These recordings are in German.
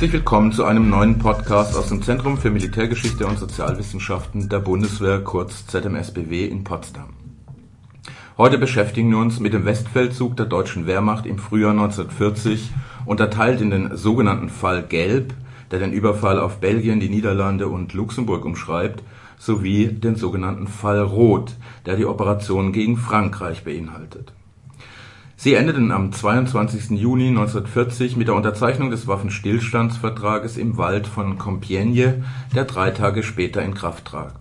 Herzlich willkommen zu einem neuen Podcast aus dem Zentrum für Militärgeschichte und Sozialwissenschaften der Bundeswehr, kurz ZMSBW in Potsdam. Heute beschäftigen wir uns mit dem Westfeldzug der deutschen Wehrmacht im Frühjahr 1940, unterteilt in den sogenannten Fall Gelb, der den Überfall auf Belgien, die Niederlande und Luxemburg umschreibt, sowie den sogenannten Fall Rot, der die Operation gegen Frankreich beinhaltet. Sie endeten am 22. Juni 1940 mit der Unterzeichnung des Waffenstillstandsvertrages im Wald von Compiègne, der drei Tage später in Kraft trat.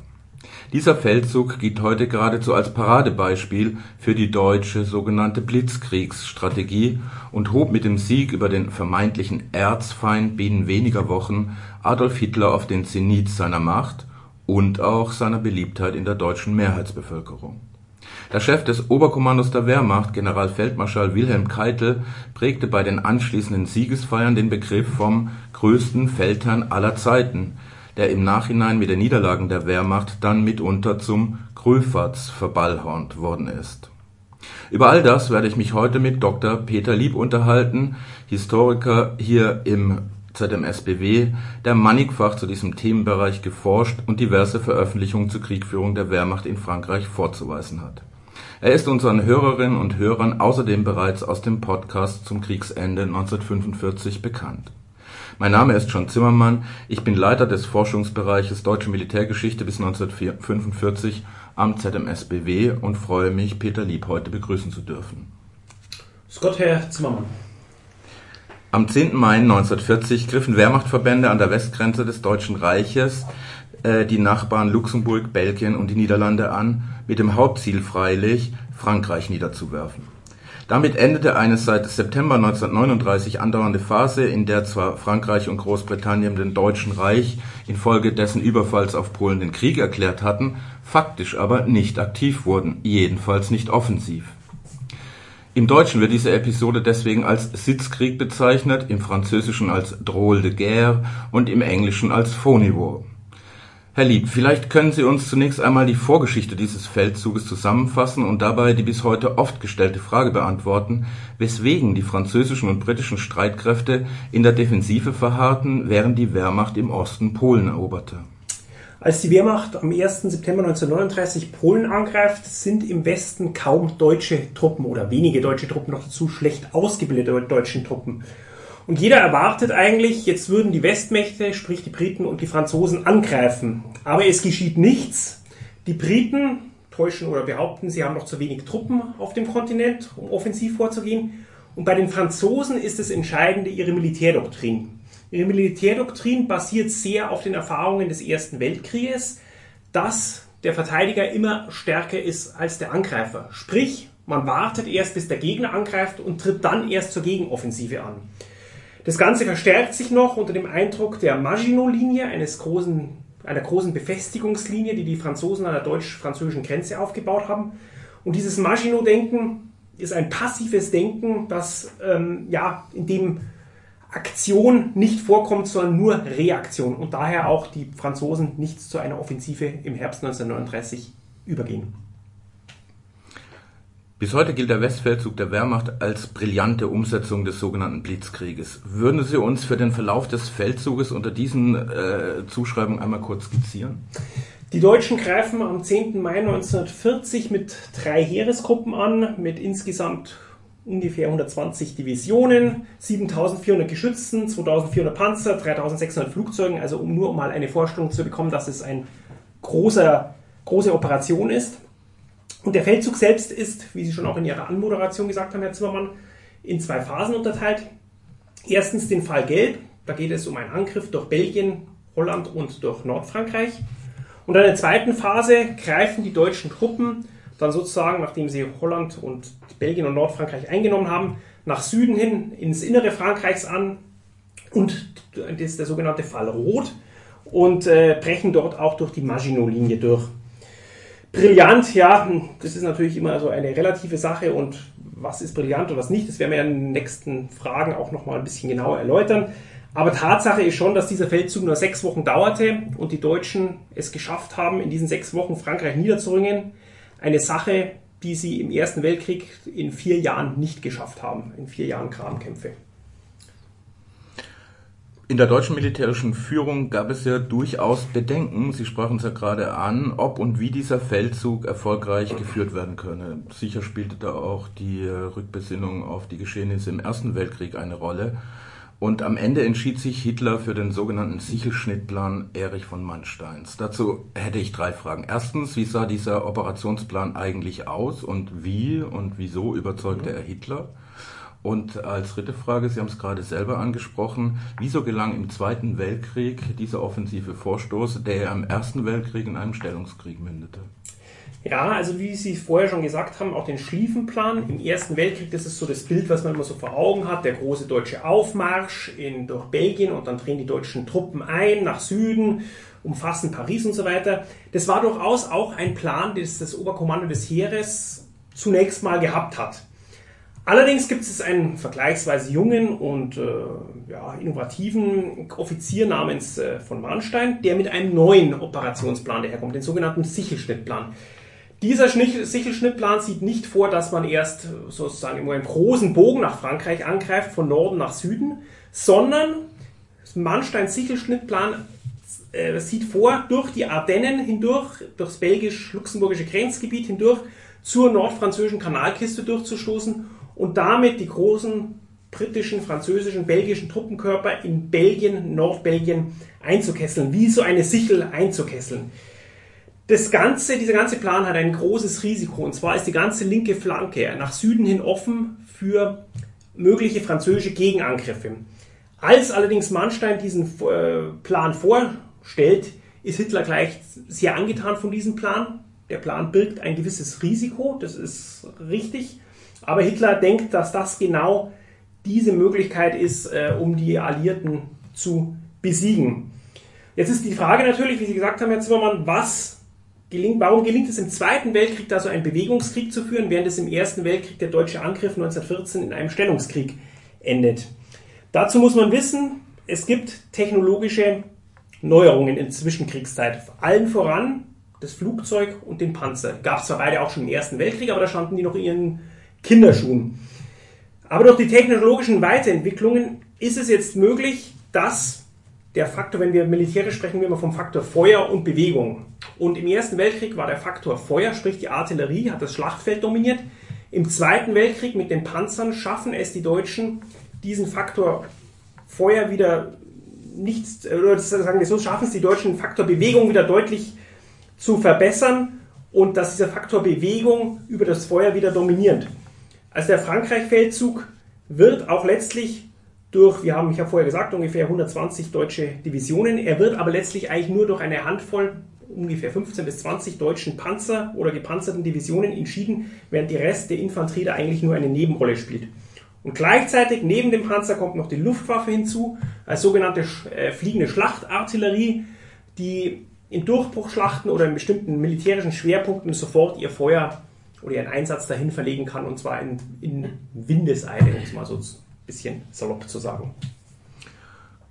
Dieser Feldzug gilt heute geradezu als Paradebeispiel für die deutsche sogenannte Blitzkriegsstrategie und hob mit dem Sieg über den vermeintlichen Erzfeind binnen weniger Wochen Adolf Hitler auf den Zenit seiner Macht und auch seiner Beliebtheit in der deutschen Mehrheitsbevölkerung der Chef des Oberkommandos der Wehrmacht, Generalfeldmarschall Wilhelm Keitel, prägte bei den anschließenden Siegesfeiern den Begriff vom „ größten Feldherrn aller Zeiten “, der im Nachhinein mit den Niederlagen der Wehrmacht dann mitunter zum „ Gröfatz “verballhornt worden ist. Über all das werde ich mich heute mit Dr. Peter Lieb unterhalten, Historiker hier im ZMSBW, der mannigfach zu diesem Themenbereich geforscht und diverse Veröffentlichungen zur Kriegführung der Wehrmacht in Frankreich vorzuweisen hat er ist unseren Hörerinnen und Hörern außerdem bereits aus dem Podcast zum Kriegsende 1945 bekannt. Mein Name ist John Zimmermann, ich bin Leiter des Forschungsbereiches Deutsche Militärgeschichte bis 1945 am ZMSBW und freue mich, Peter Lieb heute begrüßen zu dürfen. Scott, Herr Zimmermann. Am 10. Mai 1940 griffen Wehrmachtverbände an der Westgrenze des Deutschen Reiches äh, die Nachbarn Luxemburg, Belgien und die Niederlande an, mit dem Hauptziel freilich, Frankreich niederzuwerfen. Damit endete eine seit September 1939 andauernde Phase, in der zwar Frankreich und Großbritannien dem Deutschen Reich infolge dessen Überfalls auf Polen den Krieg erklärt hatten, faktisch aber nicht aktiv wurden, jedenfalls nicht offensiv. Im Deutschen wird diese Episode deswegen als Sitzkrieg bezeichnet, im Französischen als Drôle de guerre und im Englischen als Phony War. Herr Lieb, vielleicht können Sie uns zunächst einmal die Vorgeschichte dieses Feldzuges zusammenfassen und dabei die bis heute oft gestellte Frage beantworten, weswegen die französischen und britischen Streitkräfte in der Defensive verharrten, während die Wehrmacht im Osten Polen eroberte. Als die Wehrmacht am 1. September 1939 Polen angreift, sind im Westen kaum deutsche Truppen oder wenige deutsche Truppen, noch dazu schlecht ausgebildete deutsche Truppen. Und jeder erwartet eigentlich, jetzt würden die Westmächte, sprich die Briten und die Franzosen, angreifen. Aber es geschieht nichts. Die Briten täuschen oder behaupten, sie haben noch zu wenig Truppen auf dem Kontinent, um offensiv vorzugehen. Und bei den Franzosen ist das Entscheidende ihre Militärdoktrin. Ihre Militärdoktrin basiert sehr auf den Erfahrungen des Ersten Weltkrieges, dass der Verteidiger immer stärker ist als der Angreifer. Sprich, man wartet erst, bis der Gegner angreift und tritt dann erst zur Gegenoffensive an. Das Ganze verstärkt sich noch unter dem Eindruck der Maginot-Linie, großen, einer großen Befestigungslinie, die die Franzosen an der deutsch-französischen Grenze aufgebaut haben. Und dieses Maginot-Denken ist ein passives Denken, das ähm, ja, in dem Aktion nicht vorkommt, sondern nur Reaktion und daher auch die Franzosen nicht zu einer Offensive im Herbst 1939 übergehen. Bis heute gilt der Westfeldzug der Wehrmacht als brillante Umsetzung des sogenannten Blitzkrieges. Würden Sie uns für den Verlauf des Feldzuges unter diesen äh, Zuschreibungen einmal kurz skizzieren? Die Deutschen greifen am 10. Mai 1940 mit drei Heeresgruppen an, mit insgesamt ungefähr 120 Divisionen, 7400 Geschützen, 2400 Panzer, 3600 Flugzeugen, also um nur mal eine Vorstellung zu bekommen, dass es eine große Operation ist. Und der Feldzug selbst ist, wie Sie schon auch in Ihrer Anmoderation gesagt haben, Herr Zimmermann, in zwei Phasen unterteilt. Erstens den Fall Gelb, da geht es um einen Angriff durch Belgien, Holland und durch Nordfrankreich. Und in der zweiten Phase greifen die deutschen Truppen dann sozusagen, nachdem sie Holland und Belgien und Nordfrankreich eingenommen haben, nach Süden hin ins Innere Frankreichs an. Und das ist der sogenannte Fall Rot und äh, brechen dort auch durch die Maginot-Linie durch. Brillant, ja, das ist natürlich immer so eine relative Sache und was ist brillant und was nicht, das werden wir in den nächsten Fragen auch nochmal ein bisschen genauer erläutern. Aber Tatsache ist schon, dass dieser Feldzug nur sechs Wochen dauerte und die Deutschen es geschafft haben, in diesen sechs Wochen Frankreich niederzuringen. Eine Sache, die sie im Ersten Weltkrieg in vier Jahren nicht geschafft haben, in vier Jahren Grabenkämpfe. In der deutschen militärischen Führung gab es ja durchaus Bedenken, Sie sprachen es ja gerade an, ob und wie dieser Feldzug erfolgreich geführt werden könne. Sicher spielte da auch die äh, Rückbesinnung auf die Geschehnisse im Ersten Weltkrieg eine Rolle. Und am Ende entschied sich Hitler für den sogenannten Sichelschnittplan Erich von Mansteins. Dazu hätte ich drei Fragen. Erstens, wie sah dieser Operationsplan eigentlich aus und wie und wieso überzeugte er Hitler? Und als dritte Frage, Sie haben es gerade selber angesprochen, wieso gelang im Zweiten Weltkrieg dieser offensive Vorstoß, der im Ersten Weltkrieg in einem Stellungskrieg mündete? Ja, also wie Sie vorher schon gesagt haben, auch den Schlieffenplan im Ersten Weltkrieg, das ist so das Bild, was man immer so vor Augen hat, der große deutsche Aufmarsch in, durch Belgien und dann drehen die deutschen Truppen ein nach Süden, umfassen Paris und so weiter. Das war durchaus auch ein Plan, den das Oberkommando des Heeres zunächst mal gehabt hat. Allerdings gibt es einen vergleichsweise jungen und äh, ja, innovativen Offizier namens äh, von Mahnstein, der mit einem neuen Operationsplan daherkommt, den sogenannten Sichelschnittplan. Dieser Sichelschnittplan sieht nicht vor, dass man erst sozusagen immer einen großen Bogen nach Frankreich angreift, von Norden nach Süden, sondern Mahnsteins Sichelschnittplan äh, sieht vor, durch die Ardennen hindurch, durchs belgisch-luxemburgische Grenzgebiet hindurch, zur nordfranzösischen Kanalkiste durchzustoßen und damit die großen britischen, französischen, belgischen Truppenkörper in Belgien, Nordbelgien einzukesseln, wie so eine Sichel einzukesseln. Das ganze, dieser ganze Plan hat ein großes Risiko und zwar ist die ganze linke Flanke nach Süden hin offen für mögliche französische Gegenangriffe. Als allerdings Manstein diesen äh, Plan vorstellt, ist Hitler gleich sehr angetan von diesem Plan. Der Plan birgt ein gewisses Risiko, das ist richtig. Aber Hitler denkt, dass das genau diese Möglichkeit ist, äh, um die Alliierten zu besiegen. Jetzt ist die Frage natürlich, wie Sie gesagt haben, Herr Zimmermann, was gelingt, warum gelingt es im Zweiten Weltkrieg da so einen Bewegungskrieg zu führen, während es im Ersten Weltkrieg der deutsche Angriff 1914 in einem Stellungskrieg endet? Dazu muss man wissen, es gibt technologische Neuerungen in Zwischenkriegszeit. Allen voran das Flugzeug und den Panzer. Gab es zwar beide auch schon im Ersten Weltkrieg, aber da standen die noch in ihren Kinderschuhen. Aber durch die technologischen Weiterentwicklungen ist es jetzt möglich, dass der Faktor, wenn wir militärisch sprechen, wir immer vom Faktor Feuer und Bewegung. Und im Ersten Weltkrieg war der Faktor Feuer, sprich die Artillerie, hat das Schlachtfeld dominiert. Im Zweiten Weltkrieg mit den Panzern schaffen es die Deutschen, diesen Faktor Feuer wieder nicht, oder sagen wir so, schaffen es die Deutschen, den Faktor Bewegung wieder deutlich zu verbessern und dass dieser Faktor Bewegung über das Feuer wieder dominiert. Also der Frankreich-Feldzug wird auch letztlich durch, wir haben, ich habe vorher gesagt, ungefähr 120 deutsche Divisionen. Er wird aber letztlich eigentlich nur durch eine Handvoll, ungefähr 15 bis 20 deutschen Panzer oder gepanzerten Divisionen entschieden, während die Rest der Infanterie da eigentlich nur eine Nebenrolle spielt. Und gleichzeitig neben dem Panzer kommt noch die Luftwaffe hinzu, als sogenannte äh, fliegende Schlachtartillerie, die in Durchbruchschlachten oder in bestimmten militärischen Schwerpunkten sofort ihr Feuer oder ihren Einsatz dahin verlegen kann und zwar in, in Windeseile, um es mal so bisschen salopp zu sagen.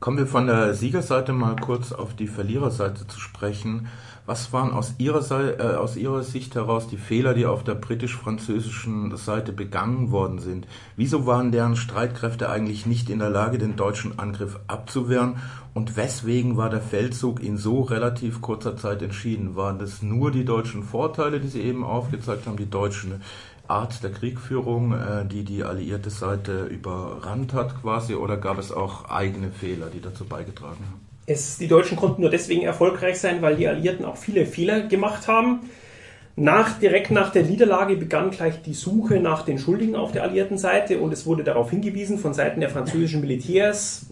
Kommen wir von der Siegerseite mal kurz auf die Verliererseite zu sprechen. Was waren aus Ihrer, Seite, äh, aus Ihrer Sicht heraus die Fehler, die auf der britisch-französischen Seite begangen worden sind? Wieso waren deren Streitkräfte eigentlich nicht in der Lage, den deutschen Angriff abzuwehren? Und weswegen war der Feldzug in so relativ kurzer Zeit entschieden? Waren das nur die deutschen Vorteile, die Sie eben aufgezeigt haben, die deutschen Art der Kriegführung, äh, die die alliierte Seite überrannt hat quasi, oder gab es auch eigene Fehler, die dazu beigetragen haben? Es, die Deutschen konnten nur deswegen erfolgreich sein, weil die Alliierten auch viele Fehler gemacht haben. Nach, direkt nach der Niederlage begann gleich die Suche nach den Schuldigen auf der alliierten Seite und es wurde darauf hingewiesen von Seiten der französischen Militärs,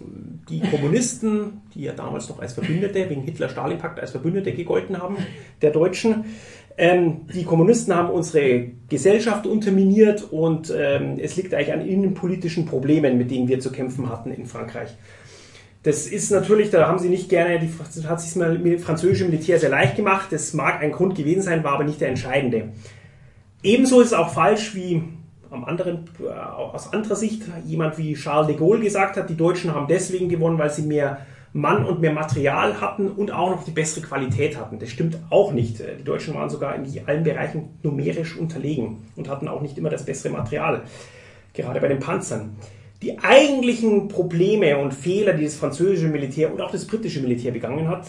die Kommunisten, die ja damals noch als Verbündete wegen Hitler-Stalin-Pakt als Verbündete gegolten haben, der Deutschen, ähm, die Kommunisten haben unsere Gesellschaft unterminiert und ähm, es liegt eigentlich an innenpolitischen Problemen, mit denen wir zu kämpfen hatten in Frankreich. Das ist natürlich, da haben sie nicht gerne, die, hat sich das französische Militär sehr leicht gemacht. Das mag ein Grund gewesen sein, war aber nicht der entscheidende. Ebenso ist es auch falsch, wie am anderen, äh, aus anderer Sicht jemand wie Charles de Gaulle gesagt hat, die Deutschen haben deswegen gewonnen, weil sie mehr Mann und mehr Material hatten und auch noch die bessere Qualität hatten. Das stimmt auch nicht. Die Deutschen waren sogar in allen Bereichen numerisch unterlegen und hatten auch nicht immer das bessere Material, gerade bei den Panzern. Die eigentlichen Probleme und Fehler, die das französische Militär und auch das britische Militär begangen hat,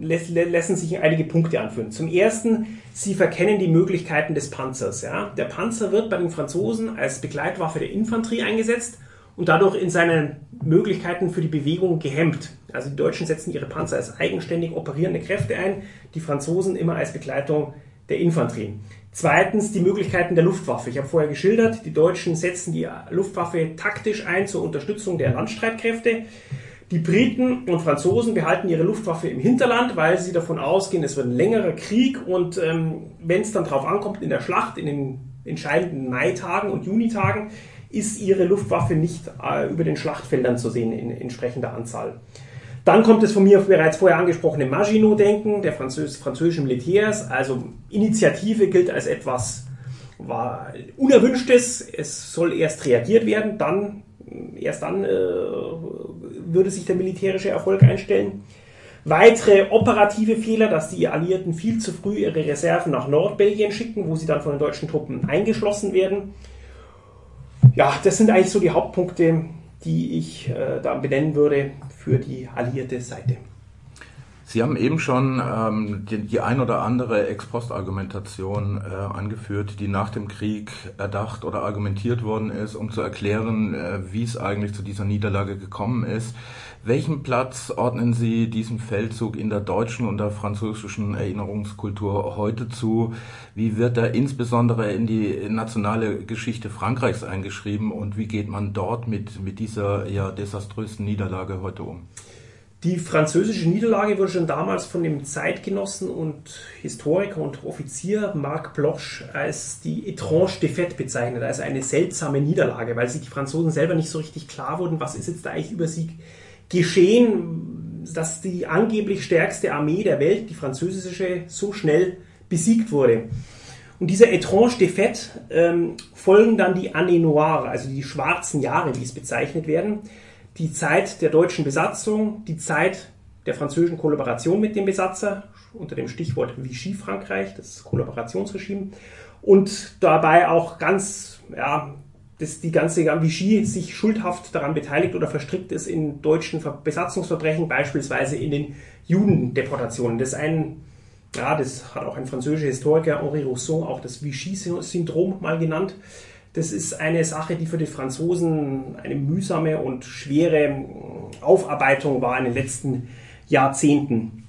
lassen sich in einige Punkte anführen. Zum ersten, sie verkennen die Möglichkeiten des Panzers. Ja? Der Panzer wird bei den Franzosen als Begleitwaffe der Infanterie eingesetzt und dadurch in seinen Möglichkeiten für die Bewegung gehemmt. Also die Deutschen setzen ihre Panzer als eigenständig operierende Kräfte ein, die Franzosen immer als Begleitung der Infanterie. Zweitens die Möglichkeiten der Luftwaffe. Ich habe vorher geschildert, die Deutschen setzen die Luftwaffe taktisch ein zur Unterstützung der Landstreitkräfte. Die Briten und Franzosen behalten ihre Luftwaffe im Hinterland, weil sie davon ausgehen, es wird ein längerer Krieg und ähm, wenn es dann darauf ankommt in der Schlacht, in den entscheidenden Maitagen und Junitagen, ist ihre Luftwaffe nicht äh, über den Schlachtfeldern zu sehen in entsprechender Anzahl. Dann kommt es von mir bereits vorher angesprochene Maginot-Denken der Französ französischen Militärs. Also Initiative gilt als etwas war Unerwünschtes. Es soll erst reagiert werden, dann erst dann äh, würde sich der militärische Erfolg einstellen. Weitere operative Fehler, dass die Alliierten viel zu früh ihre Reserven nach Nordbelgien schicken, wo sie dann von den deutschen Truppen eingeschlossen werden. Ja, das sind eigentlich so die Hauptpunkte, die ich äh, da benennen würde für die alliierte Seite. Sie haben eben schon ähm, die, die, ein oder andere Ex-Post-Argumentation äh, angeführt, die nach dem Krieg erdacht oder argumentiert worden ist, um zu erklären, äh, wie es eigentlich zu dieser Niederlage gekommen ist. Welchen Platz ordnen Sie diesem Feldzug in der deutschen und der französischen Erinnerungskultur heute zu? Wie wird er insbesondere in die nationale Geschichte Frankreichs eingeschrieben und wie geht man dort mit, mit dieser ja desaströsen Niederlage heute um? Die französische Niederlage wurde schon damals von dem Zeitgenossen und Historiker und Offizier Marc Bloch als die étrange défaite bezeichnet, also eine seltsame Niederlage, weil sich die Franzosen selber nicht so richtig klar wurden, was ist jetzt da eigentlich über sie geschehen, dass die angeblich stärkste Armee der Welt, die französische, so schnell besiegt wurde. Und dieser étrange défaite ähm, folgen dann die Années Noires, also die schwarzen Jahre, wie es bezeichnet werden die Zeit der deutschen Besatzung, die Zeit der französischen Kollaboration mit dem Besatzer unter dem Stichwort Vichy Frankreich, das Kollaborationsregime, und dabei auch ganz, ja, dass die ganze Vichy sich schuldhaft daran beteiligt oder verstrickt ist in deutschen Besatzungsverbrechen, beispielsweise in den Judendeportationen. Das ein, ja, das hat auch ein französischer Historiker Henri Rousseau auch das Vichy-Syndrom mal genannt. Das ist eine Sache, die für die Franzosen eine mühsame und schwere Aufarbeitung war in den letzten Jahrzehnten.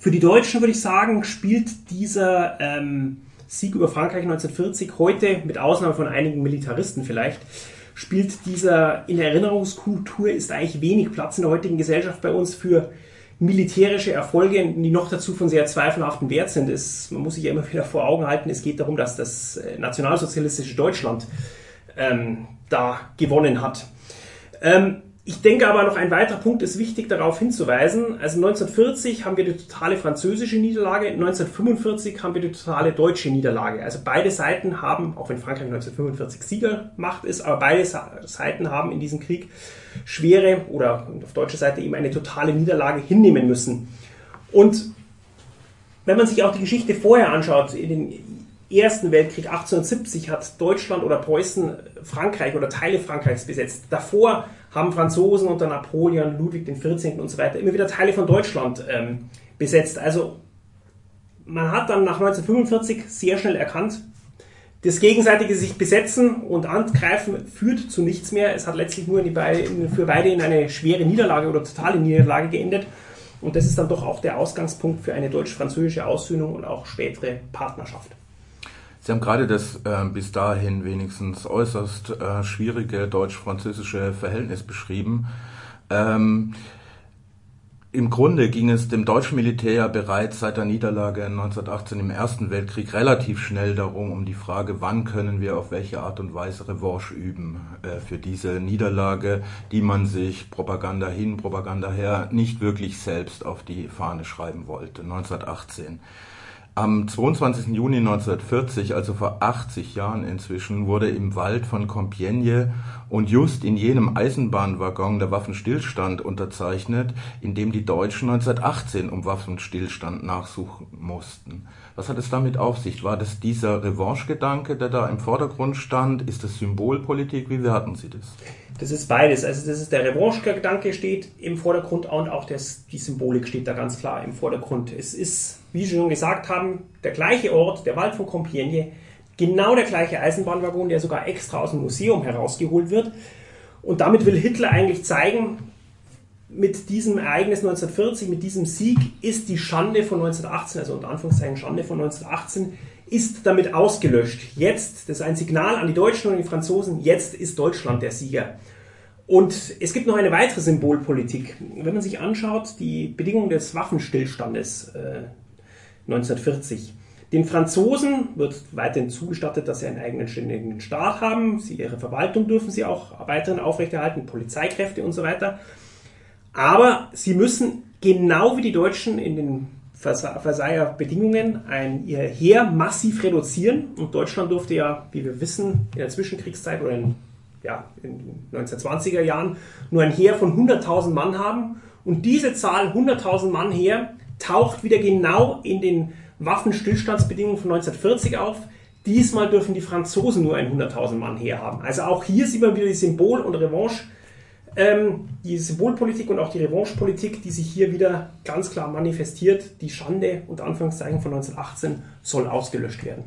Für die Deutschen würde ich sagen, spielt dieser ähm, Sieg über Frankreich 1940 heute, mit Ausnahme von einigen Militaristen vielleicht, spielt dieser in der Erinnerungskultur ist eigentlich wenig Platz in der heutigen Gesellschaft bei uns für militärische Erfolge, die noch dazu von sehr zweifelhaften Wert sind. Es, man muss sich ja immer wieder vor Augen halten, es geht darum, dass das äh, nationalsozialistische Deutschland ähm, da gewonnen hat. Ähm, ich denke aber noch ein weiterer Punkt ist wichtig darauf hinzuweisen. Also 1940 haben wir die totale französische Niederlage, 1945 haben wir die totale deutsche Niederlage. Also beide Seiten haben, auch wenn Frankreich 1945 Siegermacht ist, aber beide Seiten haben in diesem Krieg schwere oder auf deutscher Seite eben eine totale Niederlage hinnehmen müssen. Und wenn man sich auch die Geschichte vorher anschaut, in den Ersten Weltkrieg 1870 hat Deutschland oder Preußen Frankreich oder Teile Frankreichs besetzt. Davor haben Franzosen unter Napoleon, Ludwig XIV. und so weiter immer wieder Teile von Deutschland ähm, besetzt. Also man hat dann nach 1945 sehr schnell erkannt, das gegenseitige sich besetzen und angreifen führt zu nichts mehr. Es hat letztlich nur für beide in eine schwere Niederlage oder totale Niederlage geendet. Und das ist dann doch auch der Ausgangspunkt für eine deutsch-französische Aussöhnung und auch spätere Partnerschaft. Sie haben gerade das äh, bis dahin wenigstens äußerst äh, schwierige deutsch-französische Verhältnis beschrieben. Ähm, Im Grunde ging es dem deutschen Militär bereits seit der Niederlage 1918 im Ersten Weltkrieg relativ schnell darum, um die Frage, wann können wir auf welche Art und Weise Revanche üben äh, für diese Niederlage, die man sich Propaganda hin, Propaganda her nicht wirklich selbst auf die Fahne schreiben wollte, 1918. Am 22. Juni 1940, also vor 80 Jahren inzwischen, wurde im Wald von Compiègne und just in jenem Eisenbahnwaggon der Waffenstillstand unterzeichnet, in dem die Deutschen 1918 um Waffenstillstand nachsuchen mussten. Was hat es damit auf sich? War das dieser Revanche-Gedanke, der da im Vordergrund stand? Ist das Symbolpolitik? Wie werten Sie das? Das ist beides. Also das ist der Revanche-Gedanke steht im Vordergrund und auch das, die Symbolik steht da ganz klar im Vordergrund. Es ist, wie Sie schon gesagt haben, der gleiche Ort, der Wald von Compiègne, genau der gleiche Eisenbahnwaggon, der sogar extra aus dem Museum herausgeholt wird. Und damit will Hitler eigentlich zeigen, mit diesem Ereignis 1940, mit diesem Sieg, ist die Schande von 1918, also unter Anführungszeichen Schande von 1918, ist damit ausgelöscht. Jetzt, das ist ein Signal an die Deutschen und die Franzosen, jetzt ist Deutschland der Sieger. Und es gibt noch eine weitere Symbolpolitik. Wenn man sich anschaut, die Bedingungen des Waffenstillstandes äh, 1940. Den Franzosen wird weiterhin zugestattet, dass sie einen eigenen ständigen Staat haben. Sie, ihre Verwaltung dürfen sie auch weiterhin aufrechterhalten, Polizeikräfte und so weiter. Aber sie müssen genau wie die Deutschen in den Versailler Bedingungen ein, ihr Heer massiv reduzieren. Und Deutschland durfte ja, wie wir wissen, in der Zwischenkriegszeit oder in, ja, in den 1920er Jahren nur ein Heer von 100.000 Mann haben. Und diese Zahl, 100.000 Mann Heer, taucht wieder genau in den Waffenstillstandsbedingungen von 1940 auf. Diesmal dürfen die Franzosen nur ein 100.000 Mann Heer haben. Also auch hier sieht man wieder die Symbol- und Revanche ähm, die Symbolpolitik und auch die Revanchepolitik, die sich hier wieder ganz klar manifestiert, die Schande unter Anführungszeichen von 1918 soll ausgelöscht werden.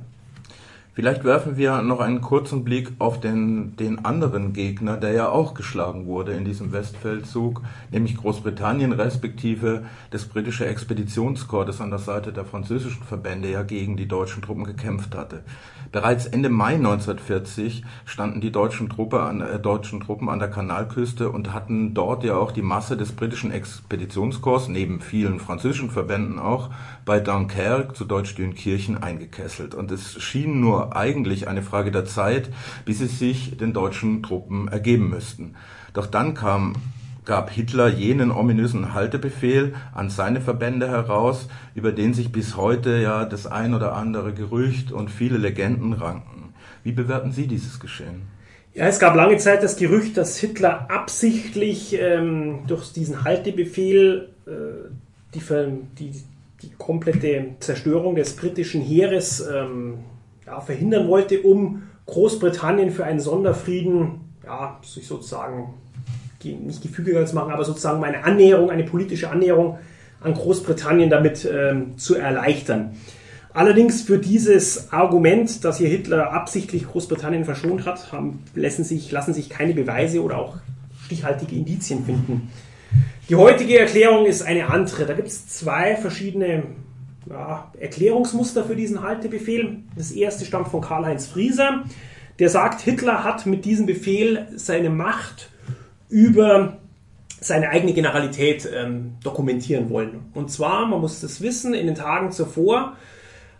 Vielleicht werfen wir noch einen kurzen Blick auf den, den anderen Gegner, der ja auch geschlagen wurde in diesem Westfeldzug, nämlich Großbritannien respektive das britische Expeditionskorps, das an der Seite der französischen Verbände ja gegen die deutschen Truppen gekämpft hatte. Bereits Ende Mai 1940 standen die deutschen, Truppe an, äh, deutschen Truppen an der Kanalküste und hatten dort ja auch die Masse des britischen Expeditionskorps, neben vielen französischen Verbänden auch, bei Dunkerque, zu Deutsch Dünkirchen, eingekesselt. Und es schien nur eigentlich eine Frage der Zeit, bis sie sich den deutschen Truppen ergeben müssten. Doch dann kam gab Hitler jenen ominösen Haltebefehl an seine Verbände heraus, über den sich bis heute ja das ein oder andere Gerücht und viele Legenden ranken. Wie bewerten Sie dieses Geschehen? Ja, es gab lange Zeit das Gerücht, dass Hitler absichtlich ähm, durch diesen Haltebefehl äh, die, die, die, komplette Zerstörung des britischen Heeres ähm, ja, verhindern wollte, um Großbritannien für einen Sonderfrieden ja, sich sozusagen nicht gefügiger zu machen, aber sozusagen eine Annäherung, eine politische Annäherung an Großbritannien damit ähm, zu erleichtern. Allerdings für dieses Argument, dass hier Hitler absichtlich Großbritannien verschont hat, haben, lassen, sich, lassen sich keine Beweise oder auch stichhaltige Indizien finden. Die heutige Erklärung ist eine andere. Da gibt es zwei verschiedene ja, Erklärungsmuster für diesen Haltebefehl. Das erste stammt von Karl-Heinz Frieser. Der sagt, Hitler hat mit diesem Befehl seine Macht über seine eigene Generalität ähm, dokumentieren wollen. Und zwar, man muss das wissen, in den Tagen zuvor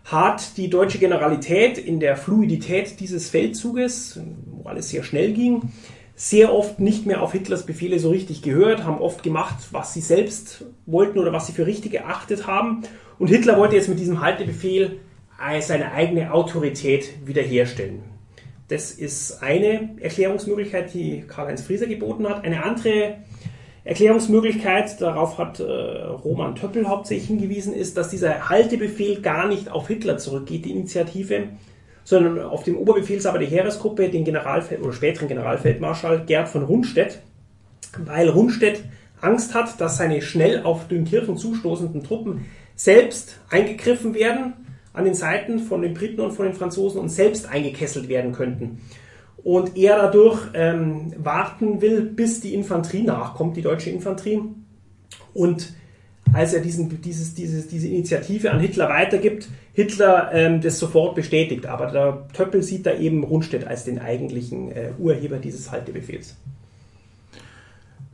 hat die deutsche Generalität in der Fluidität dieses Feldzuges, wo alles sehr schnell ging, sehr oft nicht mehr auf Hitlers Befehle so richtig gehört, haben oft gemacht, was sie selbst wollten oder was sie für richtig erachtet haben. Und Hitler wollte jetzt mit diesem Haltebefehl seine eigene Autorität wiederherstellen. Das ist eine Erklärungsmöglichkeit, die Karl-Heinz Frieser geboten hat. Eine andere Erklärungsmöglichkeit, darauf hat äh, Roman Töppel hauptsächlich hingewiesen, ist, dass dieser Haltebefehl gar nicht auf Hitler zurückgeht, die Initiative, sondern auf den Oberbefehlshaber der Heeresgruppe, den Generalfeld oder späteren Generalfeldmarschall Gerd von Rundstedt, weil Rundstedt Angst hat, dass seine schnell auf Dünkirchen zustoßenden Truppen selbst eingegriffen werden an den Seiten von den Briten und von den Franzosen und selbst eingekesselt werden könnten. Und er dadurch ähm, warten will, bis die Infanterie nachkommt, die deutsche Infanterie. Und als er diesen, dieses, dieses, diese Initiative an Hitler weitergibt, Hitler ähm, das sofort bestätigt. Aber der Töppel sieht da eben Rundstedt als den eigentlichen äh, Urheber dieses Haltebefehls.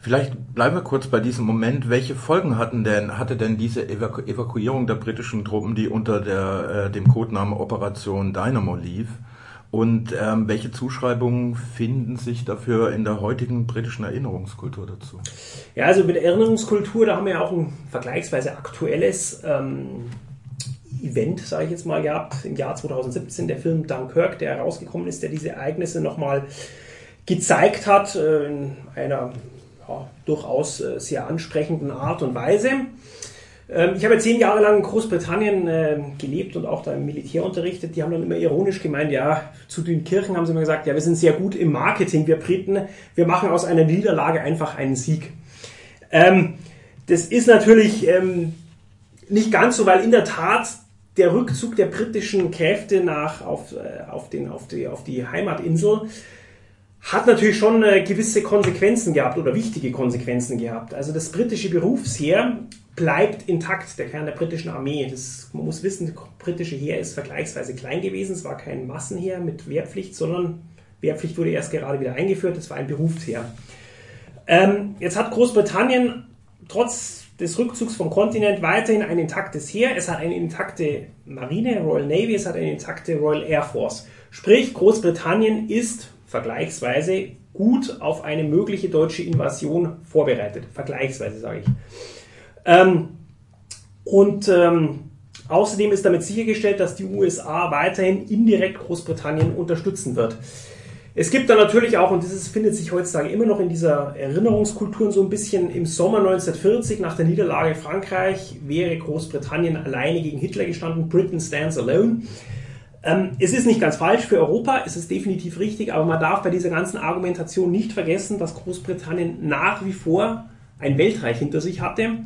Vielleicht bleiben wir kurz bei diesem Moment. Welche Folgen hatten denn, hatte denn diese Evaku Evakuierung der britischen Truppen, die unter der, äh, dem Codenamen Operation Dynamo lief? Und ähm, welche Zuschreibungen finden sich dafür in der heutigen britischen Erinnerungskultur dazu? Ja, also mit Erinnerungskultur, da haben wir ja auch ein vergleichsweise aktuelles ähm, Event, sage ich jetzt mal, gehabt im Jahr 2017, der Film Dunkirk, der herausgekommen ist, der diese Ereignisse nochmal gezeigt hat äh, in einer ja, durchaus äh, sehr ansprechenden Art und Weise. Ähm, ich habe zehn Jahre lang in Großbritannien äh, gelebt und auch da im Militär unterrichtet. Die haben dann immer ironisch gemeint, ja, zu den Kirchen haben sie immer gesagt, ja, wir sind sehr gut im Marketing, wir Briten, wir machen aus einer Niederlage einfach einen Sieg. Ähm, das ist natürlich ähm, nicht ganz so, weil in der Tat der Rückzug der britischen Kräfte nach, auf, äh, auf, den, auf, die, auf die Heimatinsel hat natürlich schon äh, gewisse Konsequenzen gehabt oder wichtige Konsequenzen gehabt. Also das britische Berufsheer bleibt intakt, der Kern der britischen Armee. Das, man muss wissen, das britische Heer ist vergleichsweise klein gewesen. Es war kein Massenheer mit Wehrpflicht, sondern Wehrpflicht wurde erst gerade wieder eingeführt. Es war ein Berufsheer. Ähm, jetzt hat Großbritannien trotz des Rückzugs vom Kontinent weiterhin ein intaktes Heer. Es hat eine intakte Marine, Royal Navy, es hat eine intakte Royal Air Force. Sprich, Großbritannien ist vergleichsweise gut auf eine mögliche deutsche Invasion vorbereitet. Vergleichsweise sage ich. Ähm, und ähm, außerdem ist damit sichergestellt, dass die USA weiterhin indirekt Großbritannien unterstützen wird. Es gibt dann natürlich auch, und das findet sich heutzutage immer noch in dieser Erinnerungskultur so ein bisschen, im Sommer 1940 nach der Niederlage Frankreich wäre Großbritannien alleine gegen Hitler gestanden. Britain stands alone. Ähm, es ist nicht ganz falsch für Europa, es ist definitiv richtig, aber man darf bei dieser ganzen Argumentation nicht vergessen, dass Großbritannien nach wie vor ein Weltreich hinter sich hatte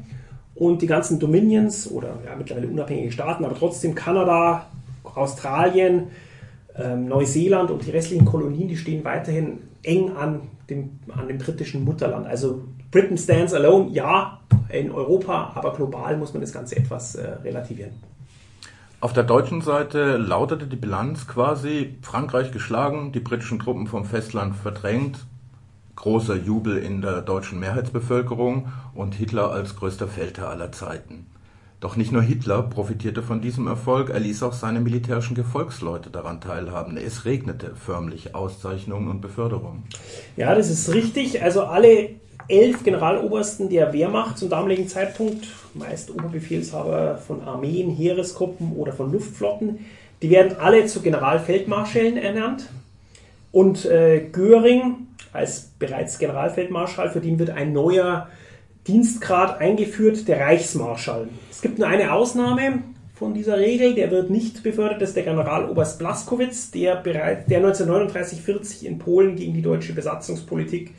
und die ganzen Dominions oder ja, mittlerweile unabhängige Staaten, aber trotzdem Kanada, Australien, ähm, Neuseeland und die restlichen Kolonien, die stehen weiterhin eng an dem, an dem britischen Mutterland. Also Britain stands alone, ja, in Europa, aber global muss man das Ganze etwas äh, relativieren. Auf der deutschen Seite lautete die Bilanz quasi Frankreich geschlagen, die britischen Truppen vom Festland verdrängt, großer Jubel in der deutschen Mehrheitsbevölkerung und Hitler als größter Feldherr aller Zeiten. Doch nicht nur Hitler profitierte von diesem Erfolg, er ließ auch seine militärischen Gefolgsleute daran teilhaben. Es regnete förmlich Auszeichnungen und Beförderungen. Ja, das ist richtig. Also alle elf Generalobersten der Wehrmacht zum damaligen Zeitpunkt, meist Oberbefehlshaber von Armeen, Heeresgruppen oder von Luftflotten, die werden alle zu Generalfeldmarschällen ernannt. Und äh, Göring als bereits Generalfeldmarschall, für den wird ein neuer Dienstgrad eingeführt, der Reichsmarschall. Es gibt nur eine Ausnahme, von dieser Regel. Der wird nicht befördert, das ist der Generaloberst Blaskowitz, der, bereit, der 1939-40 in Polen gegen die deutsche Besatzungspolitik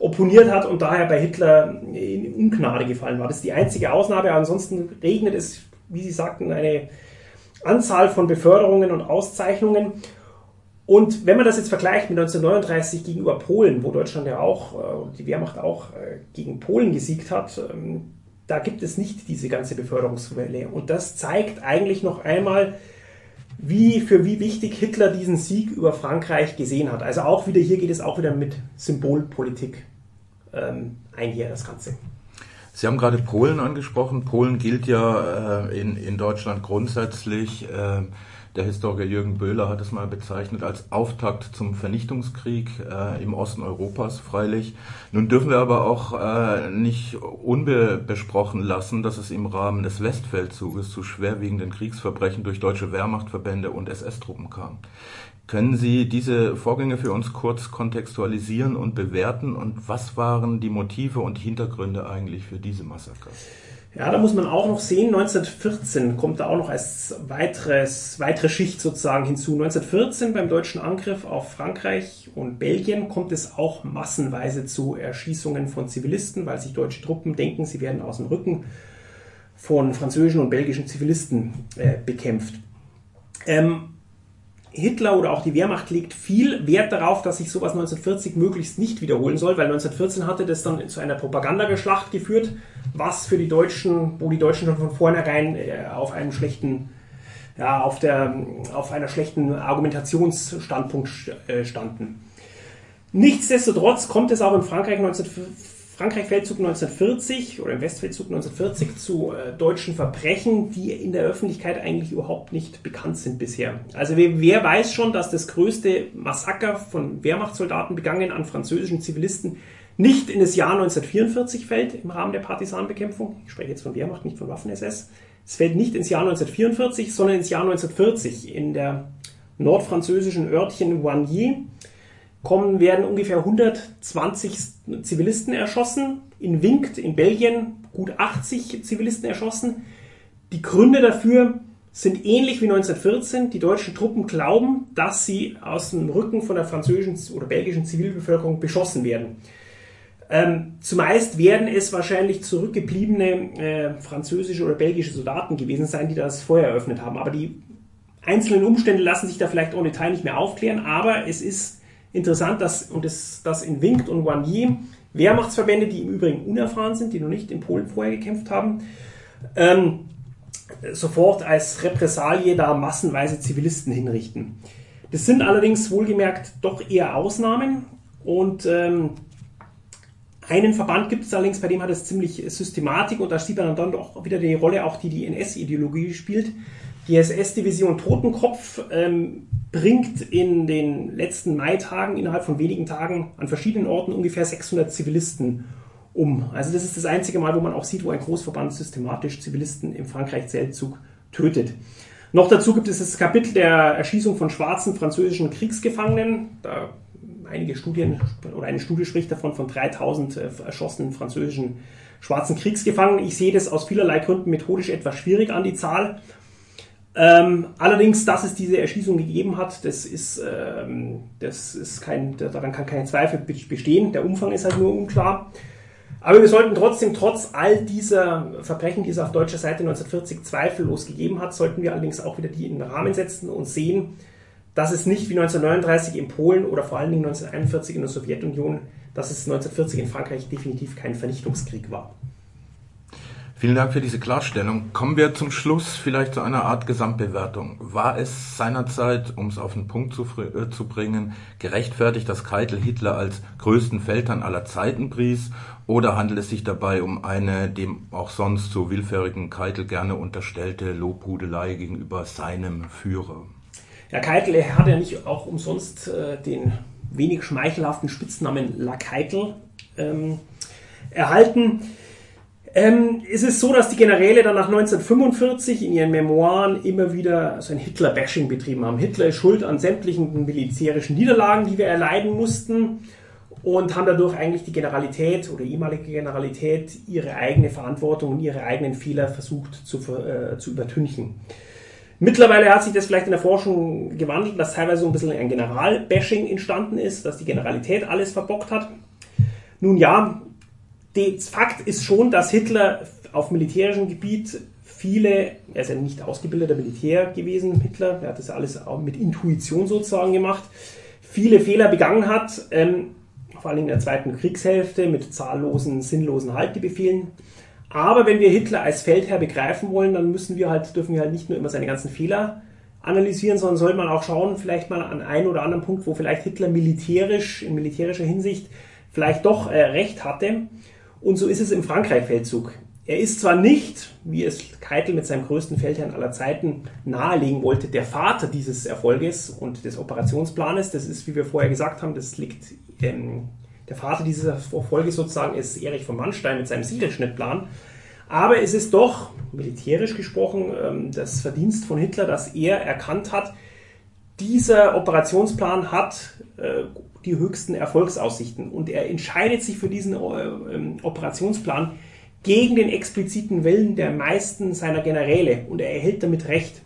opponiert hat und daher bei Hitler in Ungnade gefallen war. Das ist die einzige Ausnahme. Ansonsten regnet es, wie Sie sagten, eine Anzahl von Beförderungen und Auszeichnungen. Und wenn man das jetzt vergleicht mit 1939 gegenüber Polen, wo Deutschland ja auch, äh, die Wehrmacht auch äh, gegen Polen gesiegt hat, ähm, da gibt es nicht diese ganze Beförderungswelle. Und das zeigt eigentlich noch einmal, wie, für wie wichtig Hitler diesen Sieg über Frankreich gesehen hat. Also auch wieder hier geht es auch wieder mit Symbolpolitik ähm, einher, das Ganze. Sie haben gerade Polen angesprochen. Polen gilt ja äh, in, in Deutschland grundsätzlich äh, der Historiker Jürgen Böhler hat es mal bezeichnet als Auftakt zum Vernichtungskrieg äh, im Osten Europas, freilich. Nun dürfen wir aber auch äh, nicht unbesprochen lassen, dass es im Rahmen des Westfeldzuges zu schwerwiegenden Kriegsverbrechen durch deutsche Wehrmachtverbände und SS-Truppen kam. Können Sie diese Vorgänge für uns kurz kontextualisieren und bewerten? Und was waren die Motive und Hintergründe eigentlich für diese Massaker? Ja, da muss man auch noch sehen, 1914 kommt da auch noch als weiteres, weitere Schicht sozusagen hinzu. 1914 beim deutschen Angriff auf Frankreich und Belgien kommt es auch massenweise zu Erschießungen von Zivilisten, weil sich deutsche Truppen denken, sie werden aus dem Rücken von französischen und belgischen Zivilisten äh, bekämpft. Ähm, Hitler oder auch die Wehrmacht legt viel Wert darauf, dass sich sowas 1940 möglichst nicht wiederholen soll, weil 1914 hatte das dann zu einer Propagandageschlacht geführt, was für die Deutschen, wo die Deutschen schon von vornherein äh, auf einem schlechten, ja, auf der, auf einer schlechten Argumentationsstandpunkt äh, standen. Nichtsdestotrotz kommt es auch in Frankreich 1940 Frankreich-Feldzug 1940 oder im Westfeldzug 1940 zu äh, deutschen Verbrechen, die in der Öffentlichkeit eigentlich überhaupt nicht bekannt sind bisher. Also wer, wer weiß schon, dass das größte Massaker von Wehrmachtssoldaten begangen an französischen Zivilisten nicht in das Jahr 1944 fällt im Rahmen der Partisanenbekämpfung. Ich spreche jetzt von Wehrmacht, nicht von Waffen-SS. Es fällt nicht ins Jahr 1944, sondern ins Jahr 1940 in der nordfranzösischen Örtchen Wagny kommen, werden ungefähr 120 Zivilisten erschossen. In Winkt in Belgien gut 80 Zivilisten erschossen. Die Gründe dafür sind ähnlich wie 1914. Die deutschen Truppen glauben, dass sie aus dem Rücken von der französischen oder belgischen Zivilbevölkerung beschossen werden. Ähm, zumeist werden es wahrscheinlich zurückgebliebene äh, französische oder belgische Soldaten gewesen sein, die das Feuer eröffnet haben. Aber die einzelnen Umstände lassen sich da vielleicht en Detail nicht mehr aufklären. Aber es ist interessant, dass, und das, dass in Winkt und Wanye Wehrmachtsverbände, die im Übrigen unerfahren sind, die noch nicht in Polen vorher gekämpft haben, ähm, sofort als Repressalie da massenweise Zivilisten hinrichten. Das sind allerdings wohlgemerkt doch eher Ausnahmen und ähm, einen Verband gibt es allerdings, bei dem hat es ziemlich Systematik und da sieht man dann doch wieder die Rolle, auch die die NS-Ideologie spielt. Die SS-Division Totenkopf ähm, bringt in den letzten Maitagen innerhalb von wenigen Tagen an verschiedenen Orten ungefähr 600 Zivilisten um. Also das ist das einzige Mal, wo man auch sieht, wo ein Großverband systematisch Zivilisten im Frankreich-Zeltzug tötet. Noch dazu gibt es das Kapitel der Erschießung von schwarzen französischen Kriegsgefangenen. Da einige Studien oder eine Studie spricht davon von 3000 äh, erschossenen französischen schwarzen Kriegsgefangenen. Ich sehe das aus vielerlei Gründen methodisch etwas schwierig an die Zahl. Ähm, allerdings, dass es diese Erschießung gegeben hat, das ist, ähm, das ist kein, daran kann kein Zweifel bestehen. Der Umfang ist halt nur unklar. Aber wir sollten trotzdem, trotz all dieser Verbrechen, die es auf deutscher Seite 1940 zweifellos gegeben hat, sollten wir allerdings auch wieder die in den Rahmen setzen und sehen, dass es nicht wie 1939 in Polen oder vor allen Dingen 1941 in der Sowjetunion, dass es 1940 in Frankreich definitiv kein Vernichtungskrieg war. Vielen Dank für diese Klarstellung. Kommen wir zum Schluss vielleicht zu einer Art Gesamtbewertung. War es seinerzeit, um es auf den Punkt zu, äh, zu bringen, gerechtfertigt, dass Keitel Hitler als größten Feldherrn aller Zeiten pries? Oder handelt es sich dabei um eine dem auch sonst so willfährigen Keitel gerne unterstellte Lobhudelei gegenüber seinem Führer? Ja, Keitel hat ja nicht auch umsonst äh, den wenig schmeichelhaften Spitznamen La Keitel ähm, erhalten. Ähm, es ist so, dass die Generäle dann nach 1945 in ihren Memoiren immer wieder so ein Hitler-Bashing betrieben haben. Hitler ist schuld an sämtlichen militärischen Niederlagen, die wir erleiden mussten und haben dadurch eigentlich die Generalität oder ehemalige Generalität ihre eigene Verantwortung und ihre eigenen Fehler versucht zu, äh, zu übertünchen. Mittlerweile hat sich das vielleicht in der Forschung gewandelt, dass teilweise so ein bisschen ein General-Bashing entstanden ist, dass die Generalität alles verbockt hat. Nun ja, das Fakt ist schon, dass Hitler auf militärischem Gebiet viele, er ist ja nicht ausgebildeter Militär gewesen, Hitler, er hat das alles auch mit Intuition sozusagen gemacht, viele Fehler begangen hat, ähm, vor allem in der zweiten Kriegshälfte mit zahllosen, sinnlosen Haltebefehlen. Aber wenn wir Hitler als Feldherr begreifen wollen, dann müssen wir halt, dürfen wir halt nicht nur immer seine ganzen Fehler analysieren, sondern sollte man auch schauen, vielleicht mal an einen oder anderen Punkt, wo vielleicht Hitler militärisch, in militärischer Hinsicht vielleicht doch äh, recht hatte. Und so ist es im Frankreich-Feldzug. Er ist zwar nicht, wie es Keitel mit seinem größten Feldherrn aller Zeiten nahelegen wollte, der Vater dieses Erfolges und des Operationsplanes. Das ist, wie wir vorher gesagt haben, das liegt ähm, der Vater dieser Folge sozusagen ist Erich von Mannstein mit seinem Siegelschnittplan. Aber es ist doch, militärisch gesprochen, ähm, das Verdienst von Hitler, dass er erkannt hat, dieser Operationsplan hat äh, die höchsten Erfolgsaussichten. Und er entscheidet sich für diesen äh, ähm, Operationsplan gegen den expliziten Willen der meisten seiner Generäle. Und er erhält damit Recht,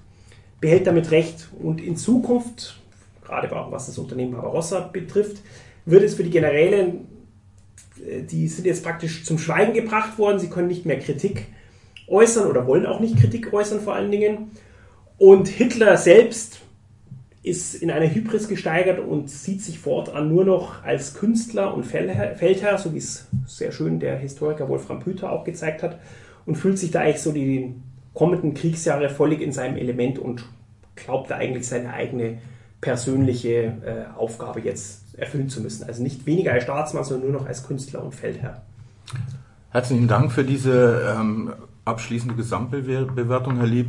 behält damit Recht. Und in Zukunft, gerade was das Unternehmen Barbarossa betrifft, wird es für die Generäle, äh, die sind jetzt praktisch zum Schweigen gebracht worden, sie können nicht mehr Kritik äußern oder wollen auch nicht Kritik äußern vor allen Dingen. Und Hitler selbst ist in einer Hybris gesteigert und sieht sich fortan nur noch als Künstler und Feldherr, so wie es sehr schön der Historiker Wolfram Püter auch gezeigt hat, und fühlt sich da eigentlich so die kommenden Kriegsjahre völlig in seinem Element und glaubt da eigentlich seine eigene persönliche äh, Aufgabe jetzt erfüllen zu müssen. Also nicht weniger als Staatsmann, sondern nur noch als Künstler und Feldherr. Herzlichen Dank für diese ähm, abschließende Gesamtbewertung, Herr Lieb.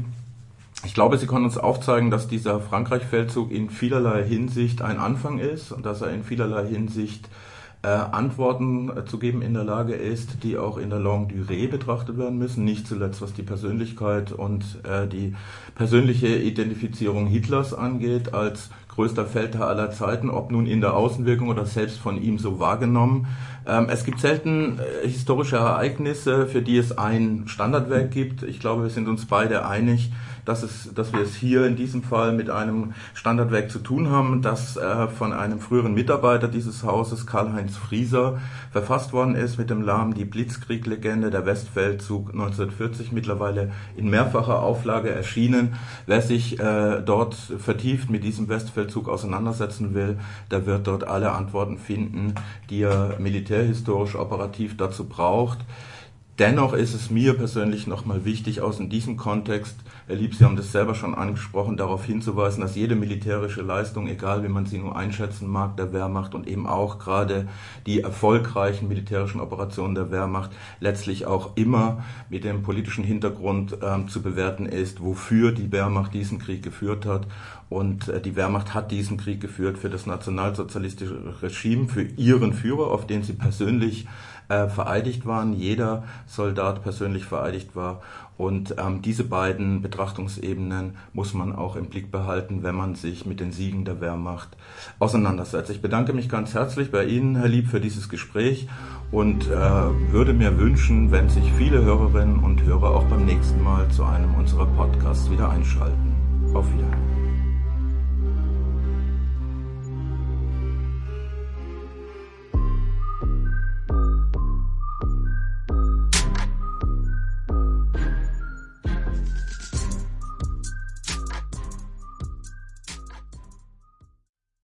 Ich glaube, Sie können uns aufzeigen, dass dieser Frankreich-Feldzug in vielerlei Hinsicht ein Anfang ist und dass er in vielerlei Hinsicht äh, Antworten äh, zu geben in der Lage ist, die auch in der Longue Durée betrachtet werden müssen, nicht zuletzt was die Persönlichkeit und äh, die persönliche Identifizierung Hitlers angeht, als größter Feldherr aller Zeiten, ob nun in der Außenwirkung oder selbst von ihm so wahrgenommen. Ähm, es gibt selten äh, historische Ereignisse, für die es ein Standardwerk gibt. Ich glaube, wir sind uns beide einig, dass, es, dass wir es hier in diesem Fall mit einem Standardwerk zu tun haben, das äh, von einem früheren Mitarbeiter dieses Hauses, Karl-Heinz Frieser, verfasst worden ist mit dem Namen Die Blitzkrieg-Legende, der Westfeldzug 1940, mittlerweile in mehrfacher Auflage erschienen. Wer sich äh, dort vertieft mit diesem Westfeldzug auseinandersetzen will, der wird dort alle Antworten finden, die er militärhistorisch operativ dazu braucht. Dennoch ist es mir persönlich nochmal wichtig, aus in diesem Kontext, Herr Lieb, Sie haben das selber schon angesprochen, darauf hinzuweisen, dass jede militärische Leistung, egal wie man sie nur einschätzen mag, der Wehrmacht und eben auch gerade die erfolgreichen militärischen Operationen der Wehrmacht letztlich auch immer mit dem politischen Hintergrund ähm, zu bewerten ist, wofür die Wehrmacht diesen Krieg geführt hat. Und äh, die Wehrmacht hat diesen Krieg geführt für das nationalsozialistische Regime, für ihren Führer, auf den sie persönlich äh, vereidigt waren, jeder Soldat persönlich vereidigt war. Und ähm, diese beiden Betrachtungsebenen muss man auch im Blick behalten, wenn man sich mit den Siegen der Wehrmacht auseinandersetzt. Ich bedanke mich ganz herzlich bei Ihnen, Herr Lieb, für dieses Gespräch und äh, würde mir wünschen, wenn sich viele Hörerinnen und Hörer auch beim nächsten Mal zu einem unserer Podcasts wieder einschalten. Auf Wiedersehen.